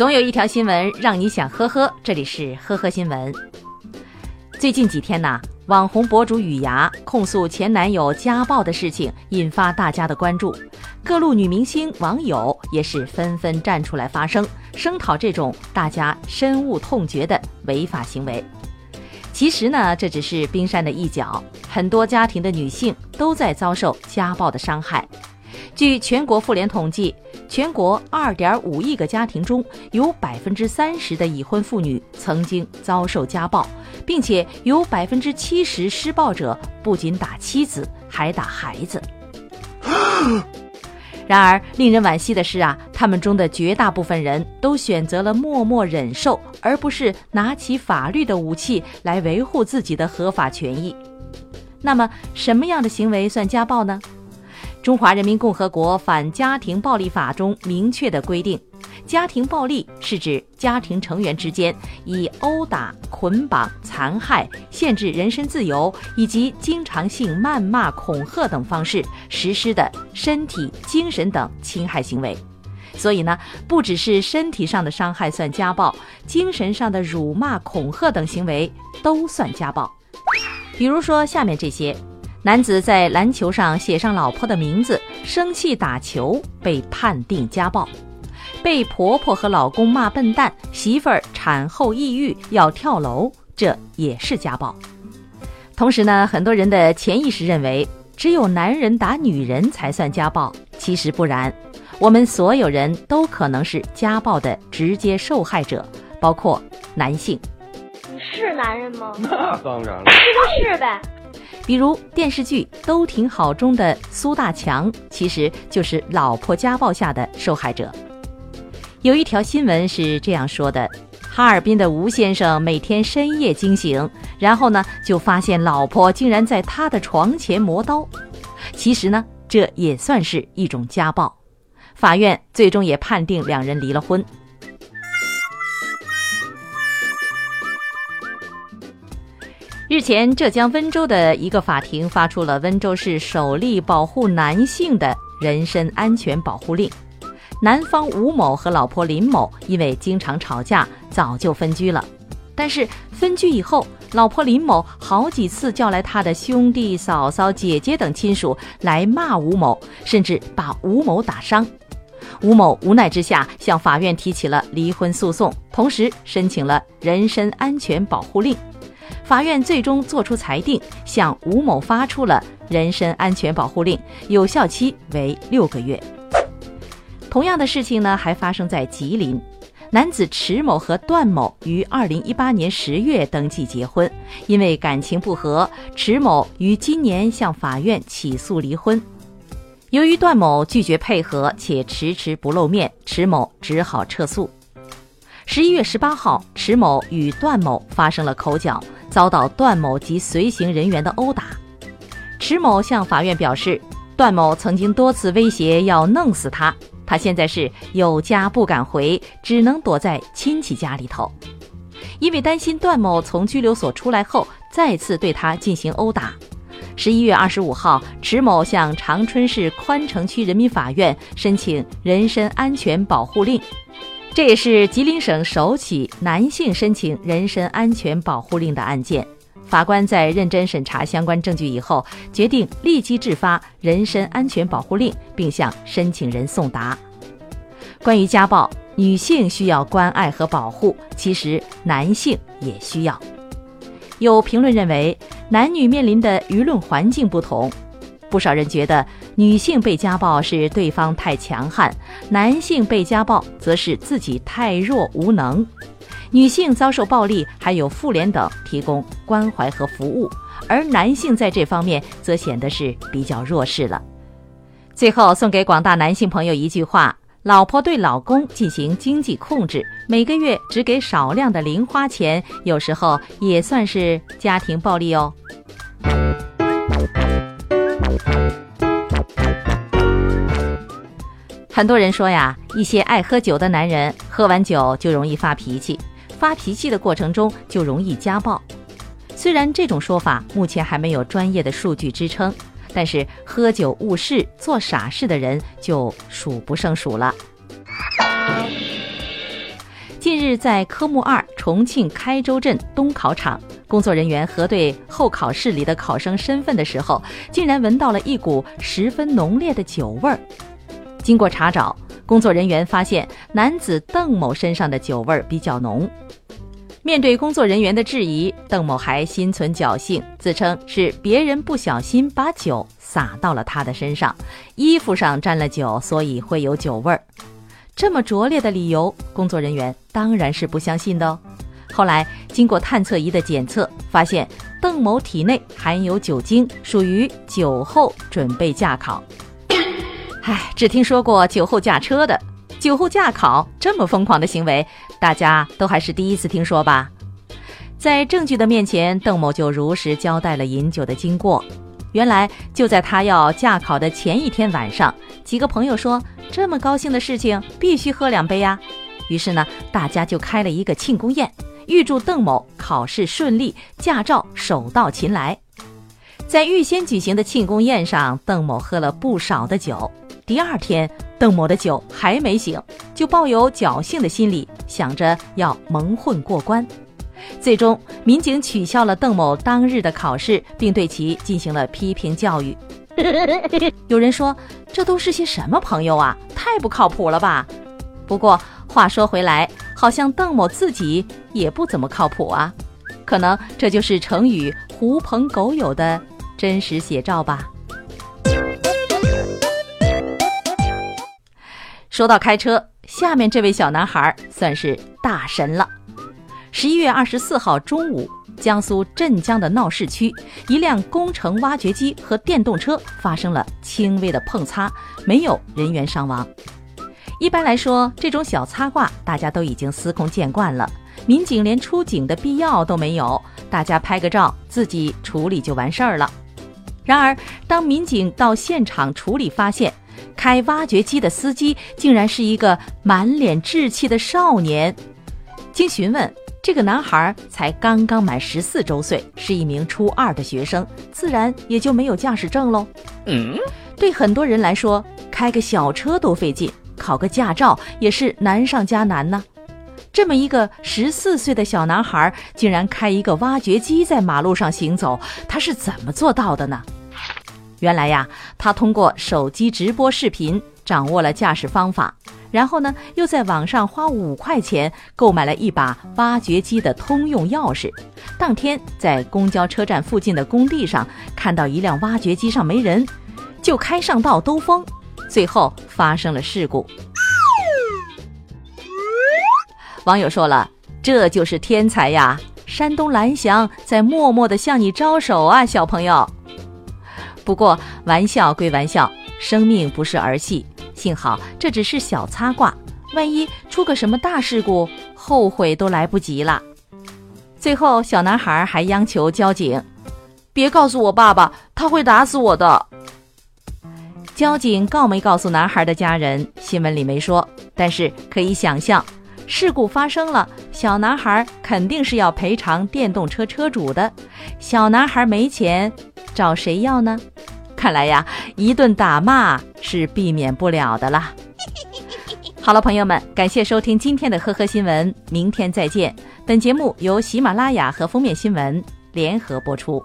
总有一条新闻让你想呵呵，这里是呵呵新闻。最近几天呢，网红博主雨芽控诉前男友家暴的事情引发大家的关注，各路女明星、网友也是纷纷站出来发声，声讨这种大家深恶痛绝的违法行为。其实呢，这只是冰山的一角，很多家庭的女性都在遭受家暴的伤害。据全国妇联统计，全国2.5亿个家庭中有30%的已婚妇女曾经遭受家暴，并且有70%施暴者不仅打妻子，还打孩子。然而，令人惋惜的是啊，他们中的绝大部分人都选择了默默忍受，而不是拿起法律的武器来维护自己的合法权益。那么，什么样的行为算家暴呢？中华人民共和国反家庭暴力法中明确的规定，家庭暴力是指家庭成员之间以殴打、捆绑、残害、限制人身自由以及经常性谩骂、恐吓等方式实施的身体、精神等侵害行为。所以呢，不只是身体上的伤害算家暴，精神上的辱骂、恐吓等行为都算家暴。比如说下面这些。男子在篮球上写上老婆的名字，生气打球被判定家暴；被婆婆和老公骂笨蛋，媳妇儿产后抑郁要跳楼，这也是家暴。同时呢，很多人的潜意识认为只有男人打女人才算家暴，其实不然，我们所有人都可能是家暴的直接受害者，包括男性。你是男人吗？那当然了，这就是呗。比如电视剧《都挺好》中的苏大强，其实就是老婆家暴下的受害者。有一条新闻是这样说的：哈尔滨的吴先生每天深夜惊醒，然后呢就发现老婆竟然在他的床前磨刀。其实呢，这也算是一种家暴。法院最终也判定两人离了婚。日前，浙江温州的一个法庭发出了温州市首例保护男性的人身安全保护令。男方吴某和老婆林某因为经常吵架，早就分居了。但是分居以后，老婆林某好几次叫来他的兄弟、嫂嫂、姐姐等亲属来骂吴某，甚至把吴某打伤。吴某无奈之下向法院提起了离婚诉讼，同时申请了人身安全保护令。法院最终作出裁定，向吴某发出了人身安全保护令，有效期为六个月。同样的事情呢，还发生在吉林，男子迟某和段某于二零一八年十月登记结婚，因为感情不和，迟某于今年向法院起诉离婚。由于段某拒绝配合且迟迟不露面，迟某只好撤诉。十一月十八号，迟某与段某发生了口角。遭到段某及随行人员的殴打，迟某向法院表示，段某曾经多次威胁要弄死他，他现在是有家不敢回，只能躲在亲戚家里头。因为担心段某从拘留所出来后再次对他进行殴打，十一月二十五号，迟某向长春市宽城区人民法院申请人身安全保护令。这也是吉林省首起男性申请人身安全保护令的案件。法官在认真审查相关证据以后，决定立即制发人身安全保护令，并向申请人送达。关于家暴，女性需要关爱和保护，其实男性也需要。有评论认为，男女面临的舆论环境不同。不少人觉得女性被家暴是对方太强悍，男性被家暴则是自己太弱无能。女性遭受暴力还有妇联等提供关怀和服务，而男性在这方面则显得是比较弱势了。最后送给广大男性朋友一句话：老婆对老公进行经济控制，每个月只给少量的零花钱，有时候也算是家庭暴力哦。很多人说呀，一些爱喝酒的男人喝完酒就容易发脾气，发脾气的过程中就容易家暴。虽然这种说法目前还没有专业的数据支撑，但是喝酒误事、做傻事的人就数不胜数了。近日，在科目二重庆开州镇东考场，工作人员核对候考室里的考生身份的时候，竟然闻到了一股十分浓烈的酒味儿。经过查找，工作人员发现男子邓某身上的酒味儿比较浓。面对工作人员的质疑，邓某还心存侥幸，自称是别人不小心把酒洒到了他的身上，衣服上沾了酒，所以会有酒味儿。这么拙劣的理由，工作人员当然是不相信的哦。后来经过探测仪的检测，发现邓某体内含有酒精，属于酒后准备驾考。唉，只听说过酒后驾车的，酒后驾考这么疯狂的行为，大家都还是第一次听说吧？在证据的面前，邓某就如实交代了饮酒的经过。原来就在他要驾考的前一天晚上，几个朋友说这么高兴的事情必须喝两杯呀。于是呢，大家就开了一个庆功宴，预祝邓某考试顺利，驾照手到擒来。在预先举行的庆功宴上，邓某喝了不少的酒。第二天，邓某的酒还没醒，就抱有侥幸的心理，想着要蒙混过关。最终，民警取消了邓某当日的考试，并对其进行了批评教育。有人说，这都是些什么朋友啊？太不靠谱了吧！不过话说回来，好像邓某自己也不怎么靠谱啊。可能这就是成语“狐朋狗友”的真实写照吧。说到开车，下面这位小男孩算是大神了。十一月二十四号中午，江苏镇江的闹市区，一辆工程挖掘机和电动车发生了轻微的碰擦，没有人员伤亡。一般来说，这种小擦挂大家都已经司空见惯了，民警连出警的必要都没有，大家拍个照，自己处理就完事儿了。然而，当民警到现场处理，发现开挖掘机的司机竟然是一个满脸稚气的少年。经询问，这个男孩才刚刚满十四周岁，是一名初二的学生，自然也就没有驾驶证喽。嗯，对很多人来说，开个小车都费劲，考个驾照也是难上加难呢。这么一个十四岁的小男孩，竟然开一个挖掘机在马路上行走，他是怎么做到的呢？原来呀，他通过手机直播视频掌握了驾驶方法。然后呢，又在网上花五块钱购买了一把挖掘机的通用钥匙。当天在公交车站附近的工地上看到一辆挖掘机上没人，就开上道兜风，最后发生了事故。网友说了：“这就是天才呀！山东蓝翔在默默地向你招手啊，小朋友。”不过玩笑归玩笑，生命不是儿戏。幸好这只是小擦挂，万一出个什么大事故，后悔都来不及了。最后，小男孩还央求交警：“别告诉我爸爸，他会打死我的。”交警告没告诉男孩的家人，新闻里没说，但是可以想象，事故发生了，小男孩肯定是要赔偿电动车车主的。小男孩没钱，找谁要呢？看来呀，一顿打骂是避免不了的啦。好了，朋友们，感谢收听今天的呵呵新闻，明天再见。本节目由喜马拉雅和封面新闻联合播出。